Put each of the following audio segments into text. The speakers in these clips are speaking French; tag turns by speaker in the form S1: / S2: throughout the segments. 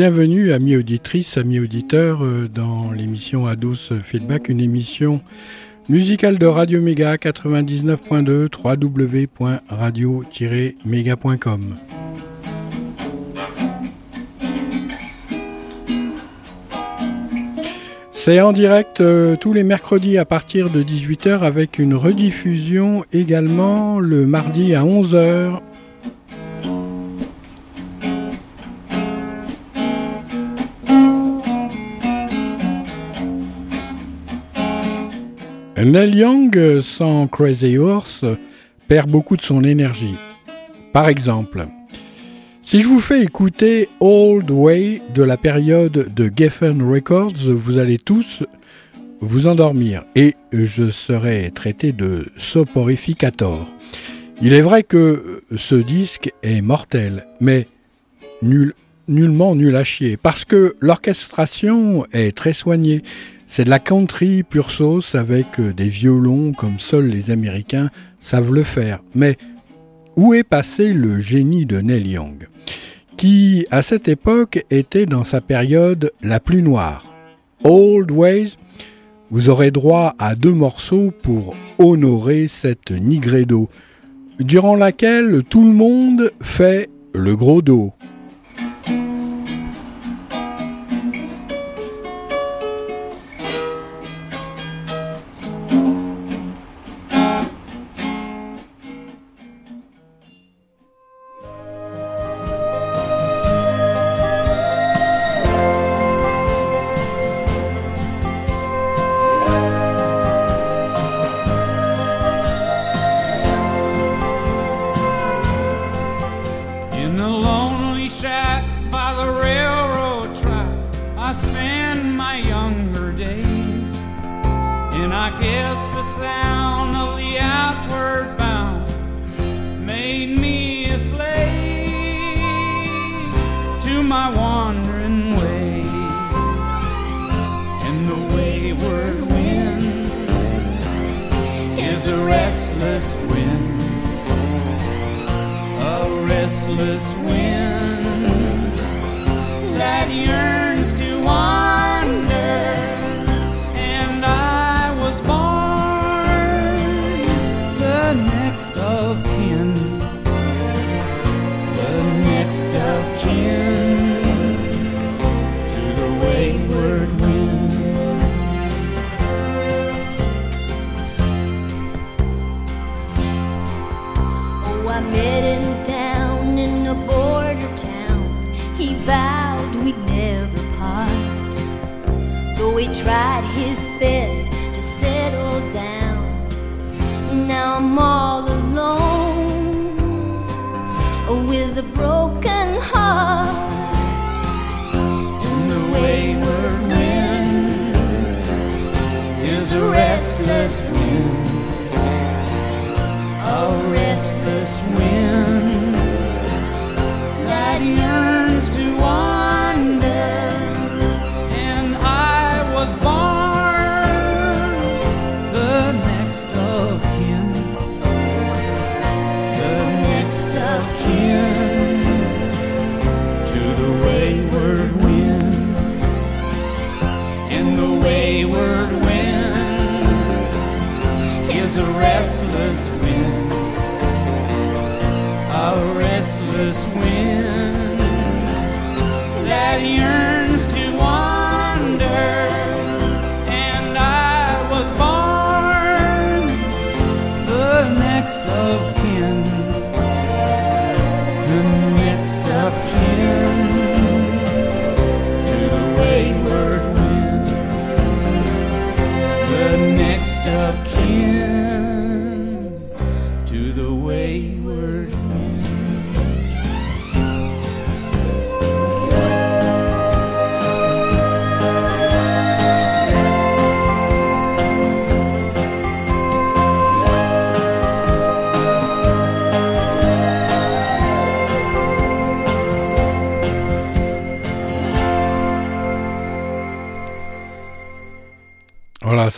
S1: Bienvenue, amis auditrices, amis auditeurs, euh, dans l'émission Ados Feedback, une émission musicale de Radio Méga 99.2 www.radio-méga.com. C'est en direct euh, tous les mercredis à partir de 18h avec une rediffusion également le mardi à 11h Neil Young, sans Crazy Horse, perd beaucoup de son énergie. Par exemple, si je vous fais écouter Old Way de la période de Geffen Records, vous allez tous vous endormir et je serai traité de soporificator. Il est vrai que ce disque est mortel, mais nul, nullement nul à chier, parce que l'orchestration est très soignée. C'est de la country pure sauce avec euh, des violons comme seuls les Américains savent le faire. Mais où est passé le génie de Neil Young qui, à cette époque, était dans sa période la plus noire? Old Ways, vous aurez droit à deux morceaux pour honorer cette nigredo, durant laquelle tout le monde fait le gros dos.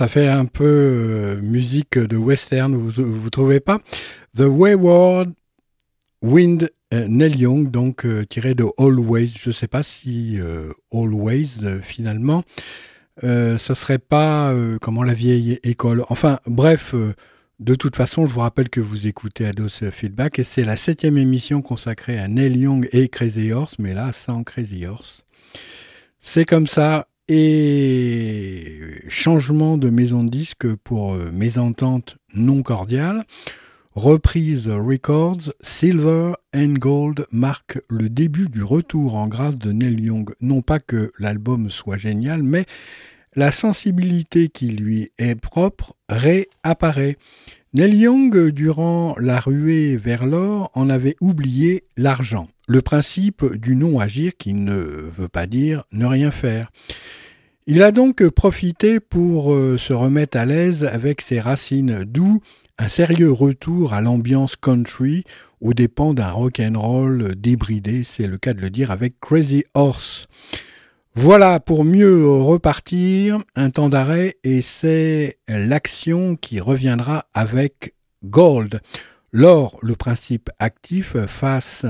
S1: Ça fait un peu euh, musique de western, vous, vous trouvez pas? The Wayward Wind
S2: Neil Young, donc tiré de Always. Je ne sais pas si Always, finalement, ce serait pas comment la vieille école. Enfin, bref, de toute façon, je vous rappelle que vous écoutez Ados Feedback et c'est la septième émission consacrée à Neil Young et Crazy Horse, mais là sans Crazy Horse. C'est comme ça. Et changement de maison de disque pour euh, mésentente non cordiale. Reprise Records, Silver and Gold marque le début du retour en grâce de Neil Young. Non pas que l'album soit génial, mais la sensibilité qui lui est propre réapparaît. Neil Young, durant la ruée vers l'or, en avait oublié l'argent, le principe du non-agir qui ne veut pas dire ne rien faire. Il a donc profité pour euh, se remettre à l'aise avec ses racines, d'où un sérieux retour à l'ambiance country aux dépens d'un rock'n'roll débridé, c'est le cas de le dire avec Crazy Horse. Voilà, pour mieux repartir, un temps d'arrêt et c'est l'action qui reviendra avec Gold. L'or, le principe actif, face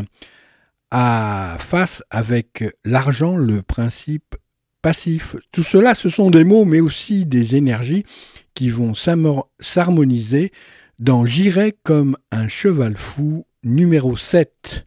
S2: à face avec l'argent, le principe passif. Tout cela, ce sont des mots, mais aussi des énergies qui vont s'harmoniser dans J'irai comme un cheval fou numéro 7.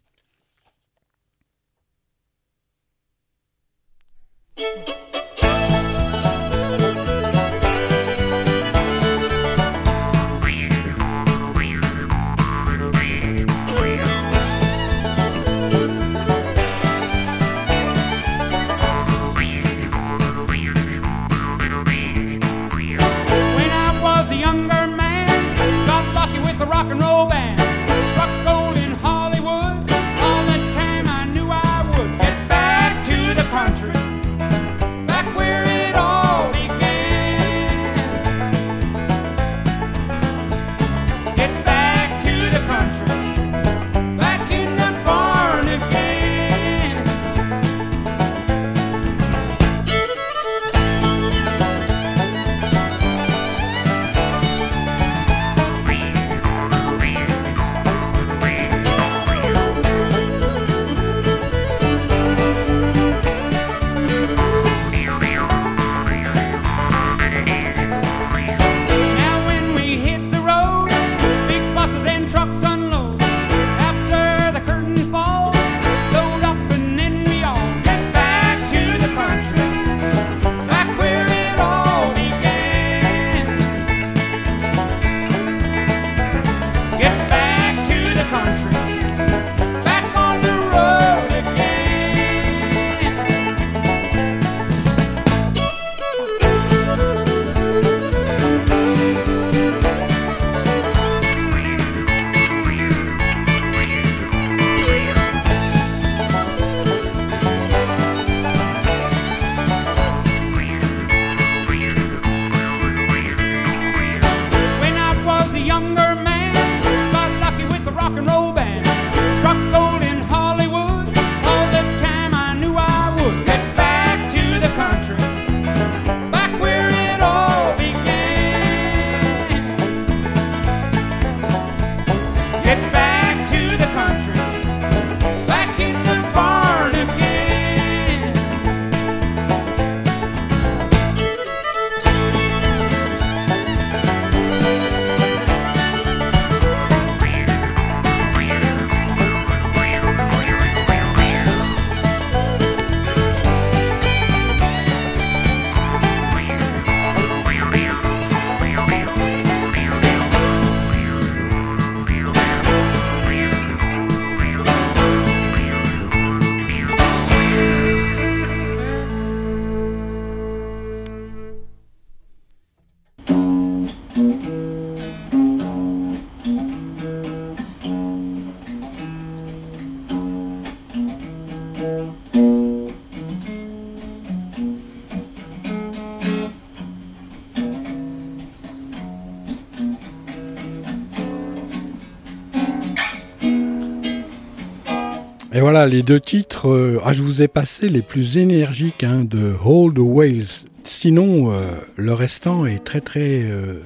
S2: Voilà, les deux titres. Euh, ah, je vous ai passé les plus énergiques hein, de Hold the Whales. Sinon, euh, le restant est très très euh,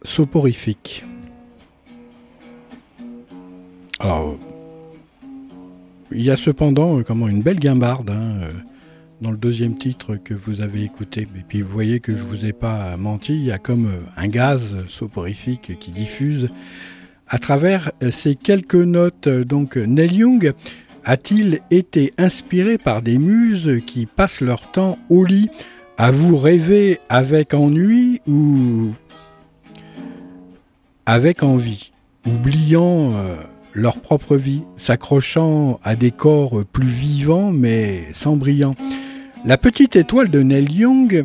S2: soporifique.
S1: Alors, il y a cependant comment, une belle guimbarde hein, dans le deuxième titre que vous avez écouté. Et puis vous voyez que je vous ai pas menti, il y a comme un gaz soporifique qui diffuse à travers ces quelques notes. Donc Neil Young a-t-il été inspiré par des muses qui passent leur temps au lit à vous rêver avec ennui ou avec envie, oubliant euh, leur propre vie, s'accrochant à des corps plus vivants mais sans brillant. La petite étoile de Neil Young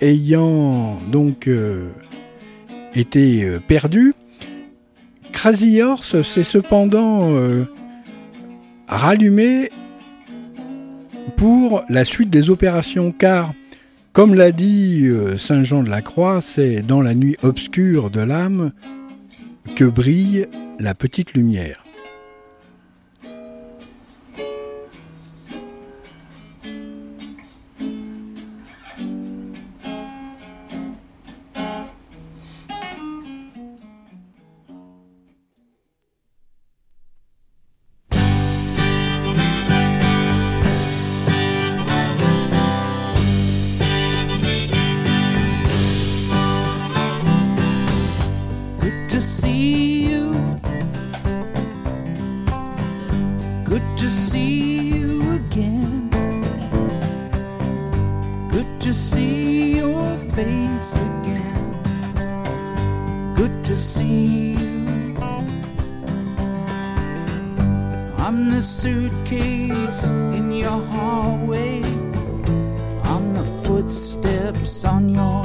S1: ayant donc euh, été euh, perdue, Horse s'est cependant rallumé pour la suite des opérations car comme l'a dit Saint Jean de la Croix, c'est dans la nuit obscure de l'âme que brille la petite lumière. good to see you. I'm the suitcase in your hallway. I'm the footsteps on your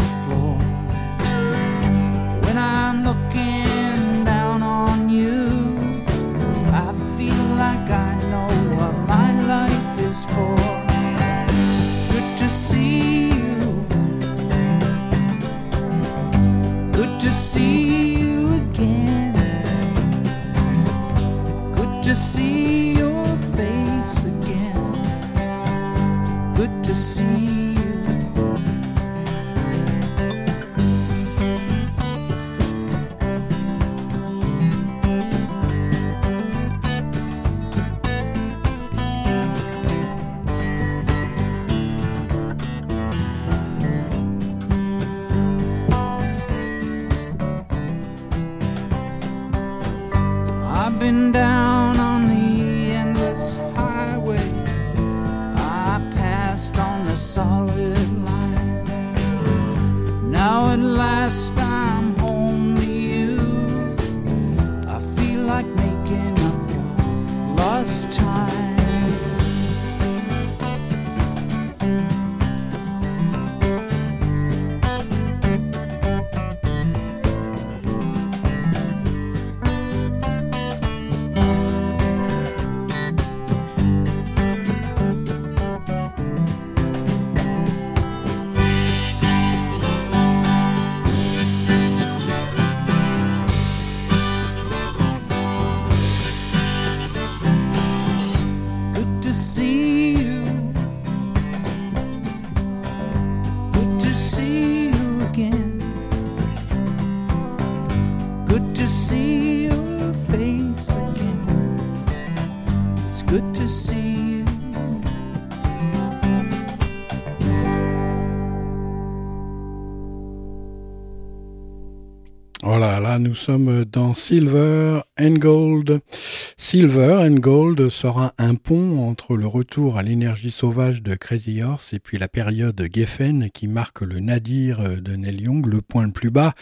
S1: sommes dans Silver and Gold. Silver and Gold sera un pont entre le retour à l'énergie sauvage de Crazy Horse et puis la période Geffen qui marque le nadir de Neil Young, le point le plus bas.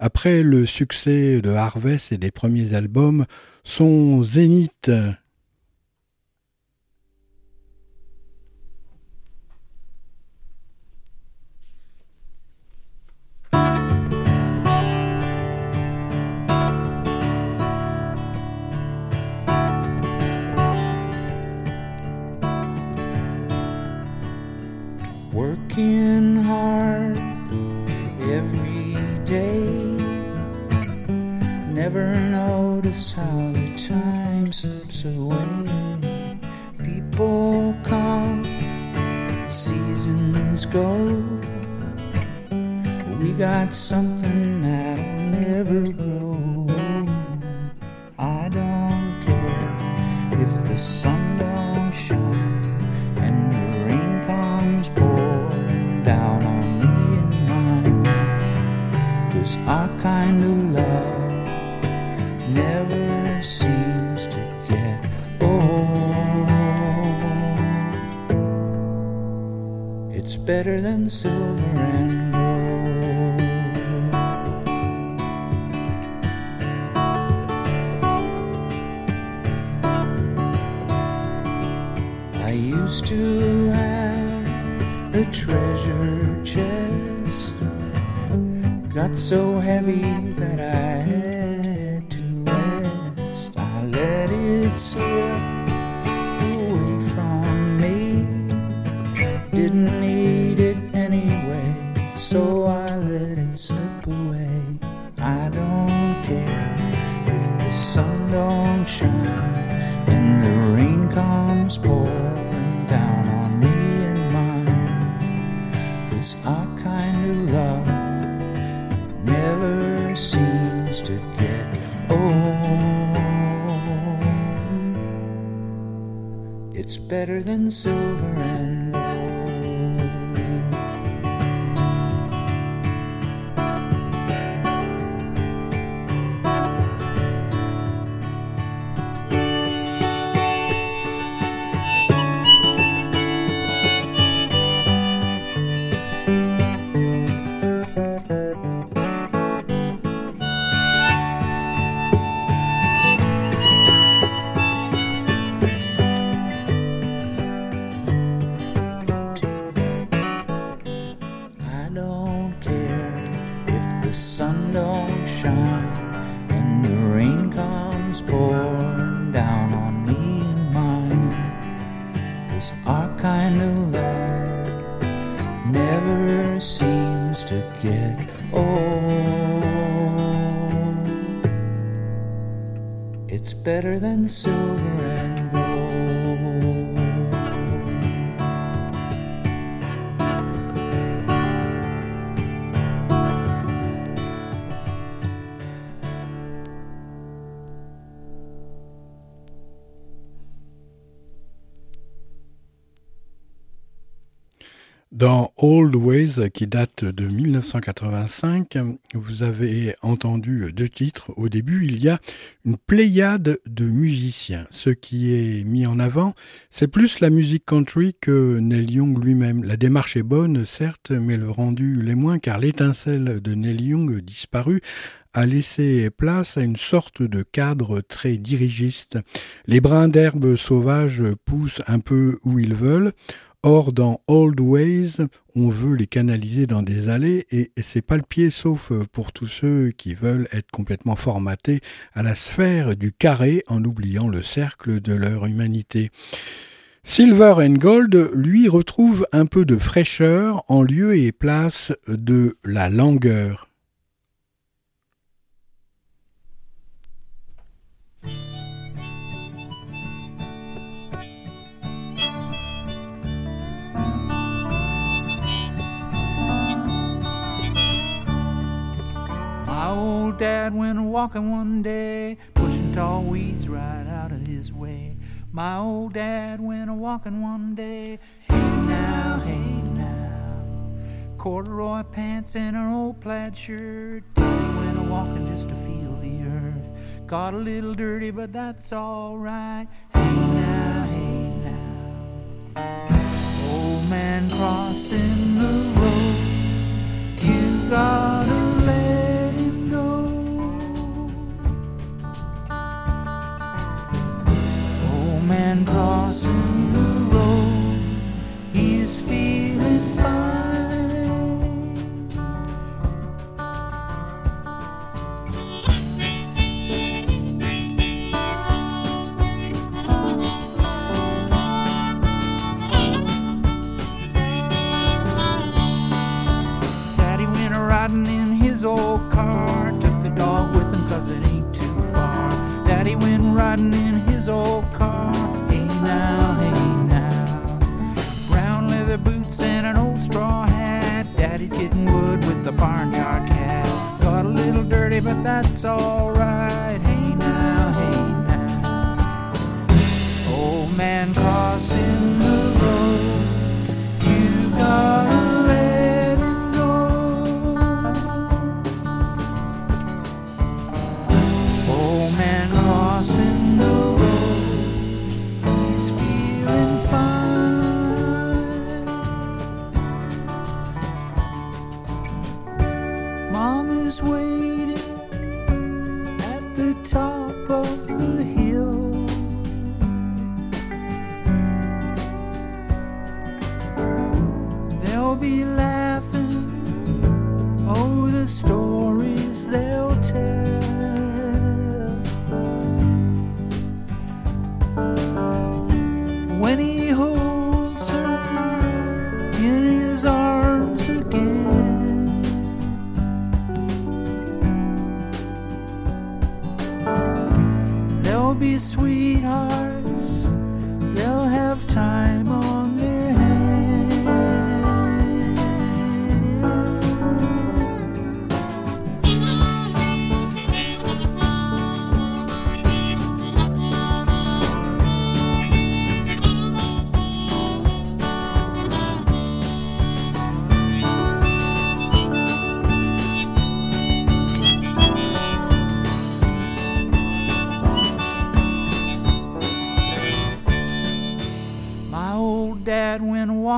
S1: Après le succès de Harvest et des premiers albums, son zénith That's how the time slips away. People come, seasons go. We got something that'll never grow. I don't care if the sun don't shine and the rain comes pouring down on me and mine. Cause our kind of better than silver and gold. I used to have a treasure chest, got so heavy better than silver
S2: qui date de 1985, vous avez entendu deux titres. Au début, il y a une pléiade de musiciens. Ce qui est mis en avant, c'est plus la musique country que Neil Young lui-même. La démarche est bonne, certes, mais le rendu l'est moins, car l'étincelle de Neil Young disparue a laissé place à une sorte de cadre très dirigiste. Les brins d'herbe sauvages poussent un peu où ils veulent. Or, dans Old Ways, on veut les canaliser dans des allées et c'est pas le pied sauf pour tous ceux qui veulent être complètement formatés à la sphère du carré en oubliant le cercle de leur humanité. Silver and Gold, lui, retrouve un peu de fraîcheur en lieu et place de la langueur.
S1: Old dad went a walking one day, pushing tall weeds right out of his way. My old dad went a walking one day, hey now, hey now. Corduroy pants and an old plaid shirt. Daddy went a walking just to feel the earth. Got a little dirty, but that's alright. Hey now, hey now. Old man crossing the road, you gotta Crossing the road, he's feeling fine. Daddy went riding in his old car. Took the dog with him cause it ain't too far. Daddy went riding in his old car. The barnyard cat. Got a little dirty, but that's alright. Hey now, hey now. Old man crossing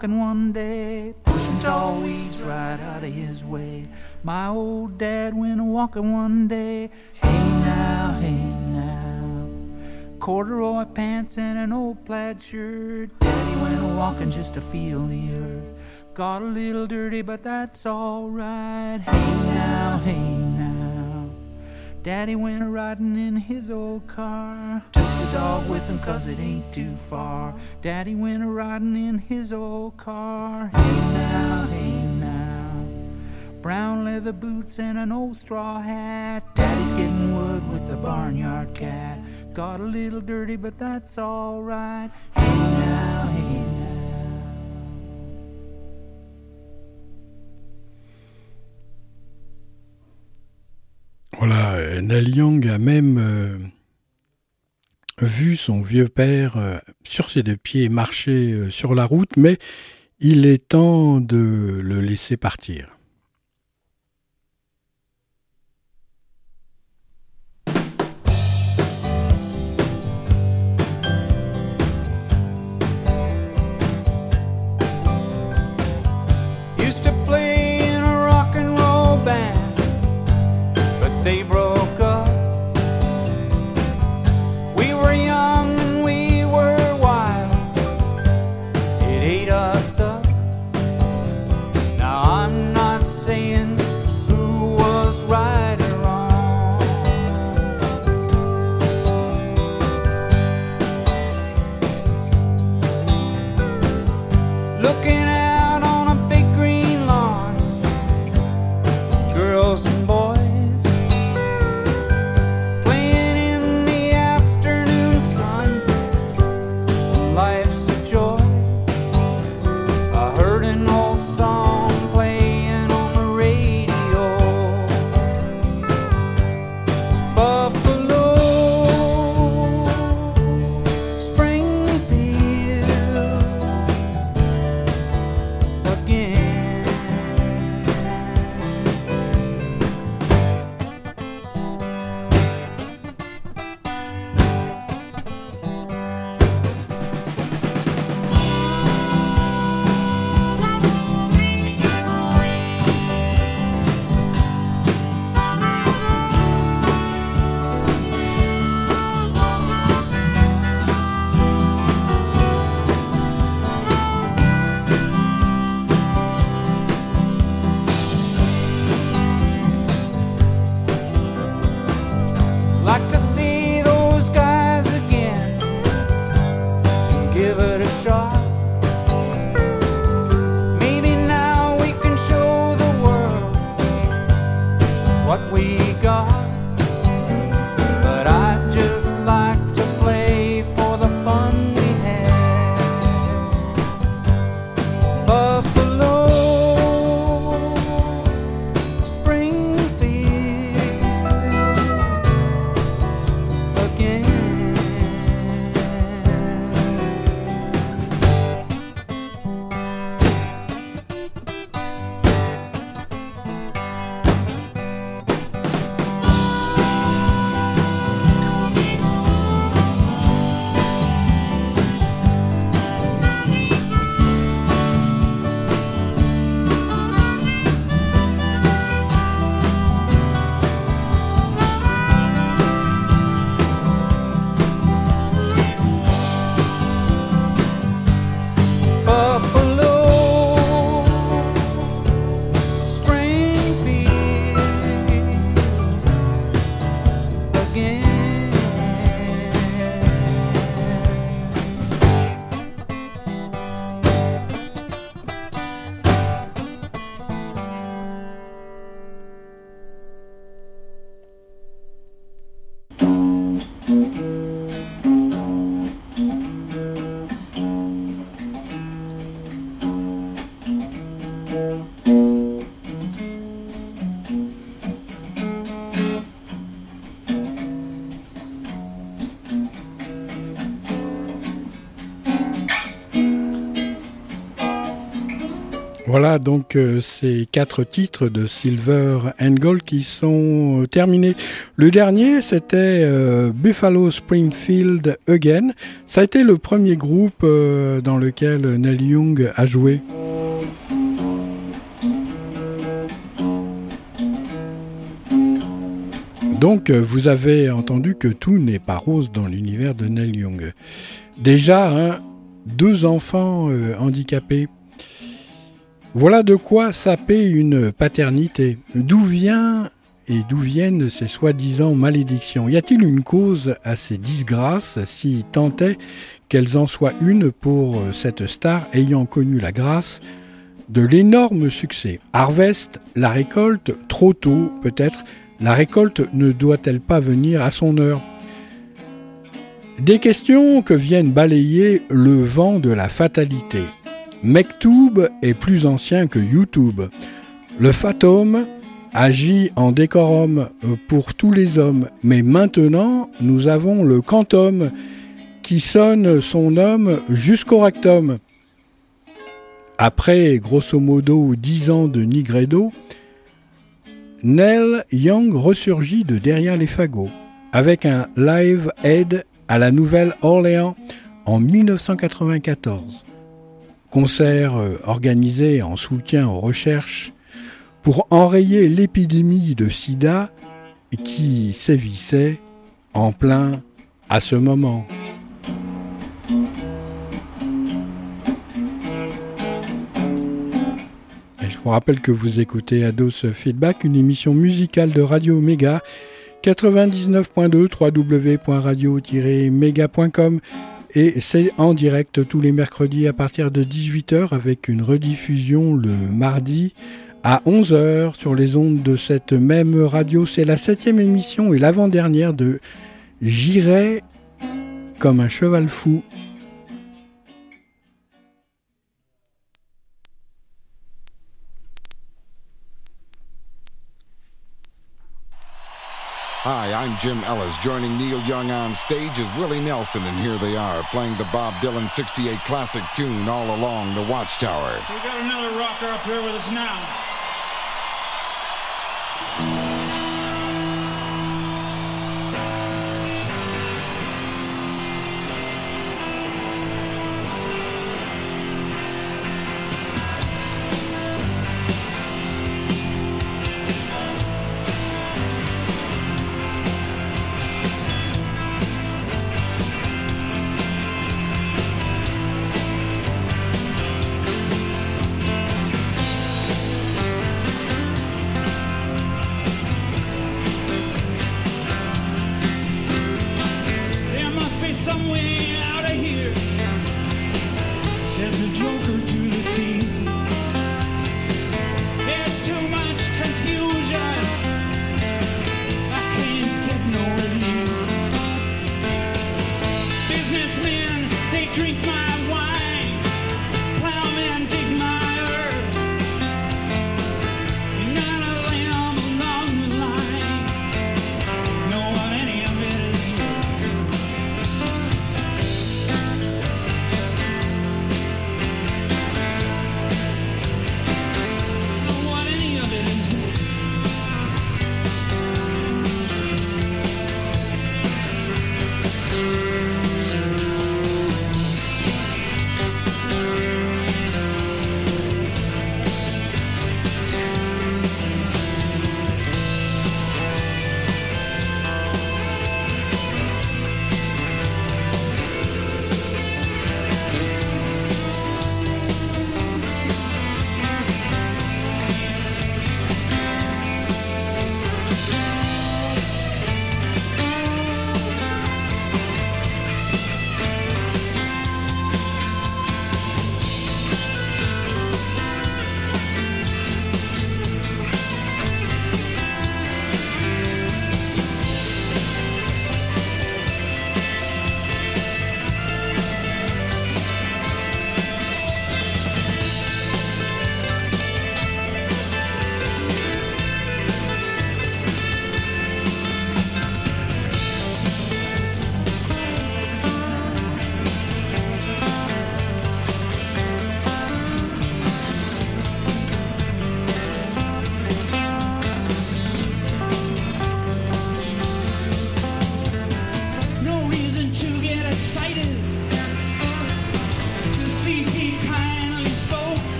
S1: walking one day, pushing tall weeds right out of his way. My old dad went a walking one day, hey now, hey now. Corduroy pants and an old plaid shirt. Daddy went a walking just to feel the earth. Got a little dirty, but that's alright. Hey now, hey now. Daddy went a riding in his old car. Took the dog with him cause it ain't too far. Daddy went a riding in his old car. Hey now, hey now. Brown leather boots and an old straw hat. Daddy's getting wood with the barnyard cat. Got a little dirty, but that's alright. Hey
S2: Voilà, euh, Young a même euh, vu son vieux père euh, sur ses deux pieds marcher sur la route, mais il est temps de le laisser partir. Donc euh, ces quatre titres de Silver and Gold qui sont euh, terminés. Le dernier c'était euh, Buffalo Springfield Again. Ça a été le premier groupe dans lequel Neil Young a joué. Donc vous avez entendu que tout n'est pas rose dans l'univers de Neil Young. Déjà, hein, deux enfants handicapés voilà de quoi saper une paternité. D'où vient et d'où viennent ces soi-disant malédictions? Y a-t-il une cause à ces disgrâces, si tant est qu'elles en soient une pour cette star ayant connu la grâce de l'énorme succès? Harvest, la récolte, trop tôt peut-être, la récolte ne doit-elle pas venir à son heure? Des questions que viennent balayer le vent de la fatalité. Mektoub est plus ancien que YouTube. Le Fatum agit en décorum pour tous les hommes, mais maintenant nous avons le quantum qui sonne son homme jusqu'au rectum. Après grosso modo dix ans de Nigredo, Nell Young ressurgit de derrière les fagots avec un live aid à la Nouvelle-Orléans en 1994 concert euh, organisé en soutien aux recherches pour enrayer l'épidémie de sida qui sévissait en plein à ce moment. je vous rappelle que vous écoutez Ados Feedback, une émission musicale de Radio Méga 99.2 www.radio-méga.com et c'est en direct tous les mercredis à partir de 18h avec une rediffusion le mardi à 11h sur les ondes de cette même radio. C'est la septième émission et l'avant-dernière de J'irai comme un cheval fou
S3: Hi, I'm Jim Ellis. Joining Neil Young on stage is Willie Nelson, and here they are playing the Bob Dylan 68 classic tune all along the Watchtower.
S4: we got another rocker up here with us now.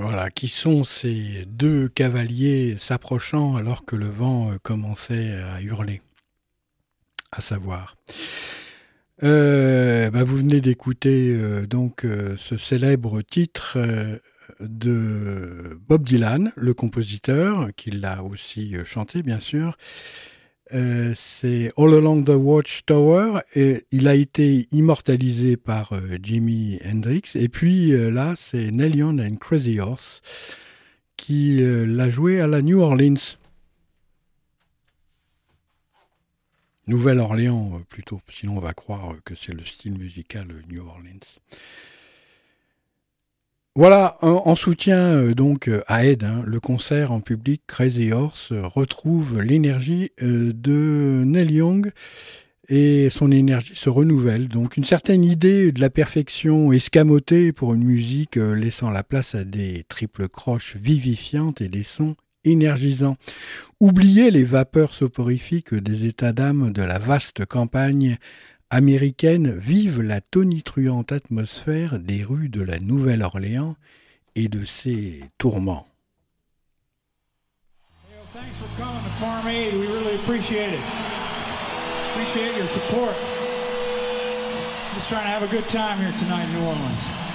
S2: Voilà, qui sont ces deux cavaliers s'approchant alors que le vent euh, commençait à hurler À savoir. Euh, bah, vous venez d'écouter euh, donc ce célèbre titre de Bob Dylan, le compositeur, qui l'a aussi chanté bien sûr, euh, c'est All Along the Watchtower et il a été immortalisé par euh, Jimi Hendrix. Et puis euh, là, c'est Neil and Crazy Horse qui l'a joué à la New Orleans. Nouvelle-Orléans plutôt, sinon on va croire que c'est le style musical New Orleans. Voilà, en, soutien euh, donc euh, à Ed, hein, le concert en public Crazy Horse euh, retrouve l'énergie de Neil Young et son énergie se renouvelle. Donc une certaine idée de la perfection escamotée pour une musique laissant la place à des triples croches vivifiantes et des sons énergisants. Oubliez les vapeurs soporifiques des états d'âme de la vaste campagne américaines vivent la tonitruante atmosphère des rues de la Nouvelle-Orléans et de ses tourments.
S1: Thanks for coming to Farm Aid. We really appreciate it. Appreciate your support. Just trying to have a good time here tonight in New Orleans.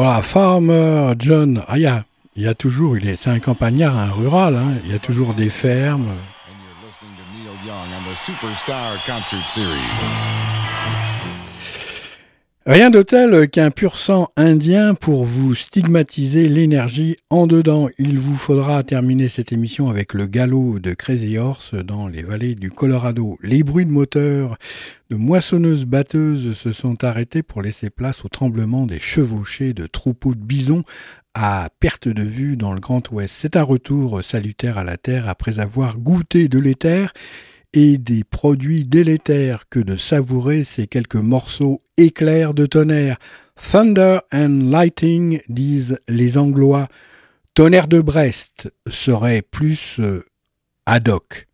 S2: Voilà, Farmer John. Ah, il y a, toujours, il est, c'est un campagnard, un rural, hein, il y a toujours des fermes.
S1: Rien de tel qu'un pur sang indien pour vous stigmatiser l'énergie en dedans. Il vous faudra terminer cette émission avec le galop de Crazy Horse dans les vallées du Colorado. Les bruits de moteurs de moissonneuses batteuses se sont arrêtés pour laisser place au tremblement des chevauchés de troupeaux de bisons à perte de vue dans le Grand Ouest. C'est un retour salutaire à la Terre après avoir goûté de l'éther et des produits délétères que de savourer ces quelques morceaux éclairs de tonnerre. Thunder and Lighting, disent les Anglois. Tonnerre de Brest serait plus euh, ad hoc.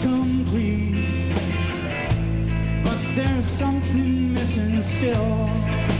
S1: complete, but there's something missing still.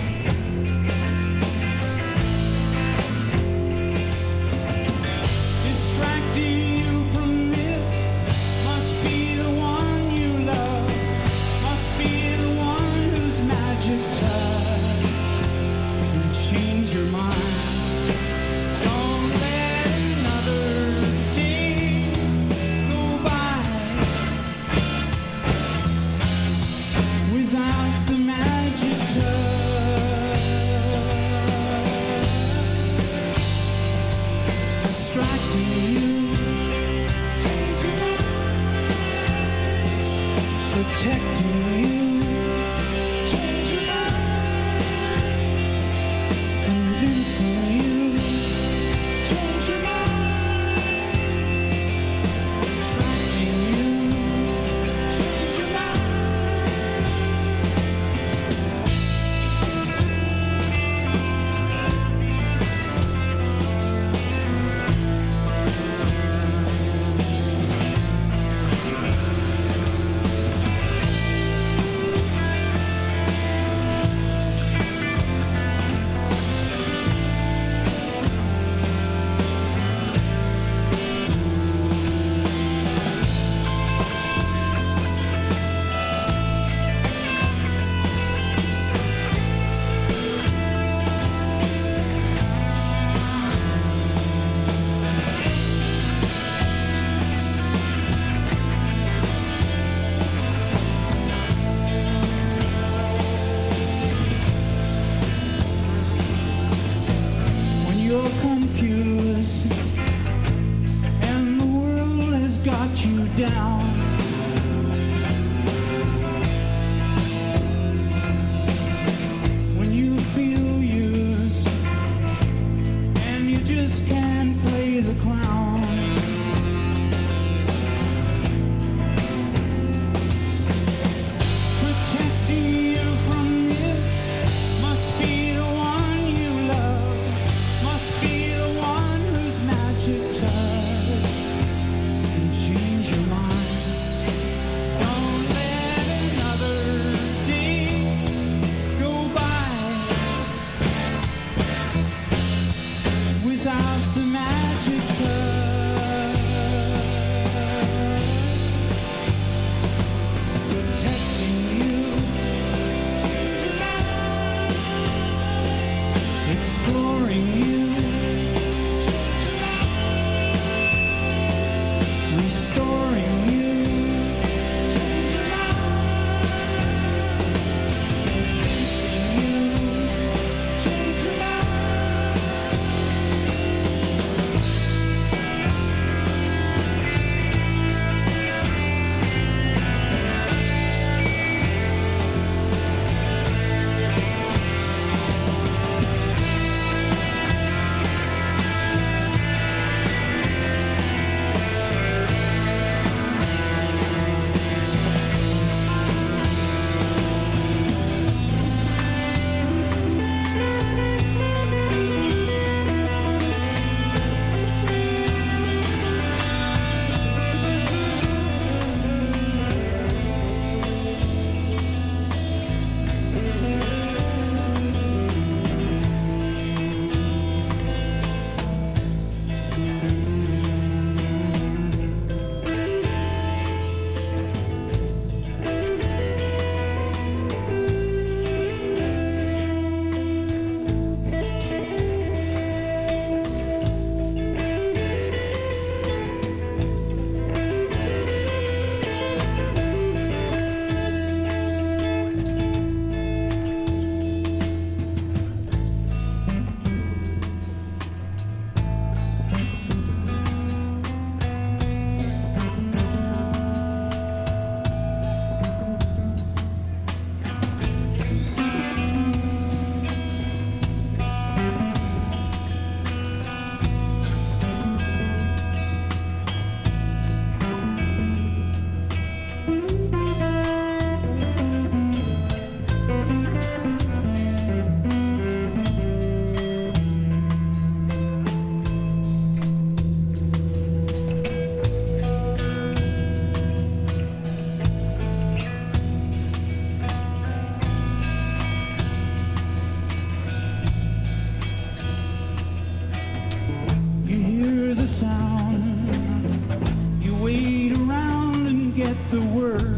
S1: to
S2: work.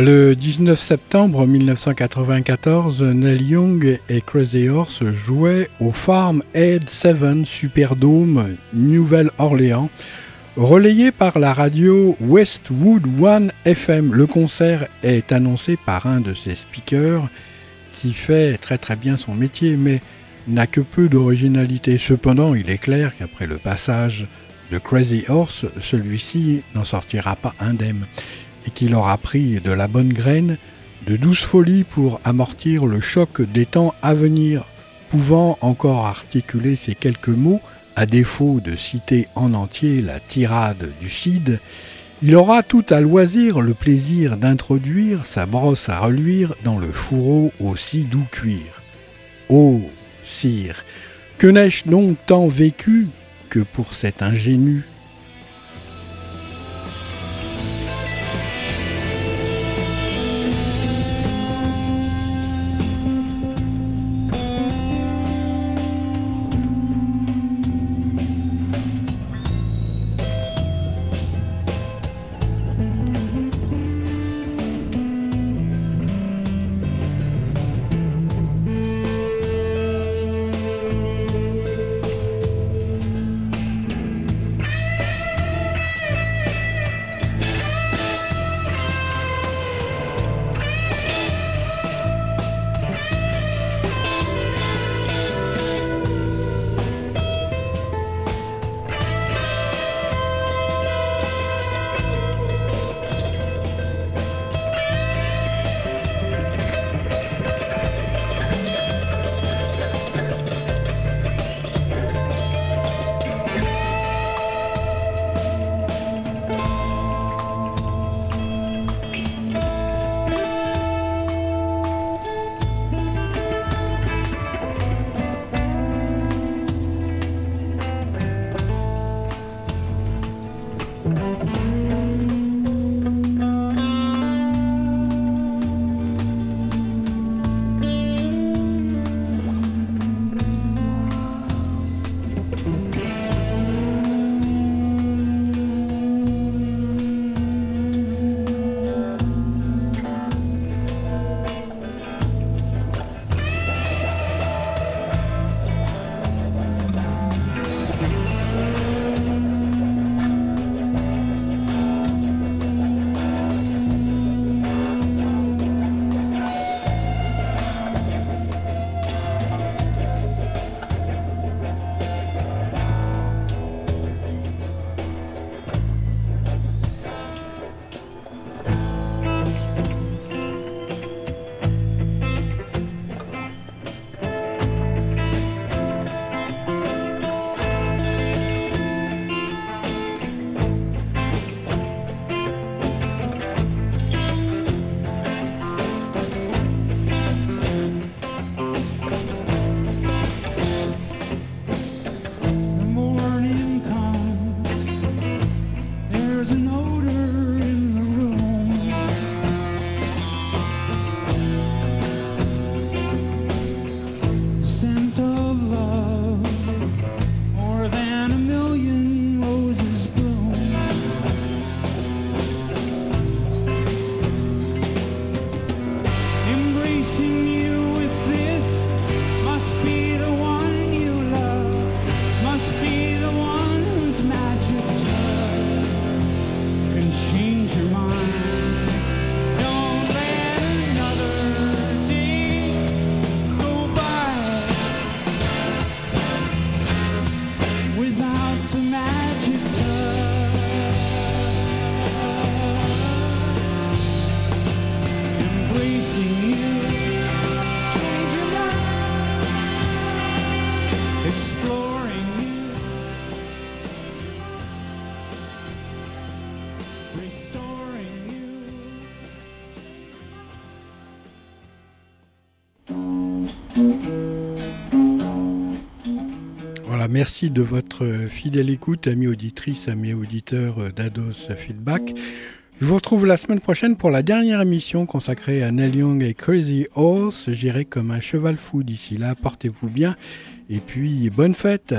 S2: Le 19 septembre 1994, Neil Young et Crazy Horse jouaient au Farm Aid 7 Superdome, Nouvelle-Orléans, relayé par la radio Westwood One FM. Le concert est annoncé par un de ses speakers qui fait très très bien son métier, mais n'a que peu d'originalité. Cependant, il est clair qu'après le passage de Crazy Horse, celui-ci n'en sortira pas indemne et qu'il aura pris de la bonne graine, de douces folies pour amortir le choc des temps à venir, pouvant encore articuler ces quelques mots, à défaut de citer en entier la tirade du Cid, il aura tout à loisir le plaisir d'introduire sa brosse à reluire dans le fourreau au si doux cuir. Ô sire, que n'ai-je donc tant vécu que pour cet ingénu merci de votre fidèle écoute, amis auditrices, amis auditeurs d'Ados Feedback. Je vous retrouve la semaine prochaine pour la dernière émission consacrée à Neil Young et Crazy Horse. J'irai comme un cheval fou d'ici là. Portez-vous bien et puis bonne fête.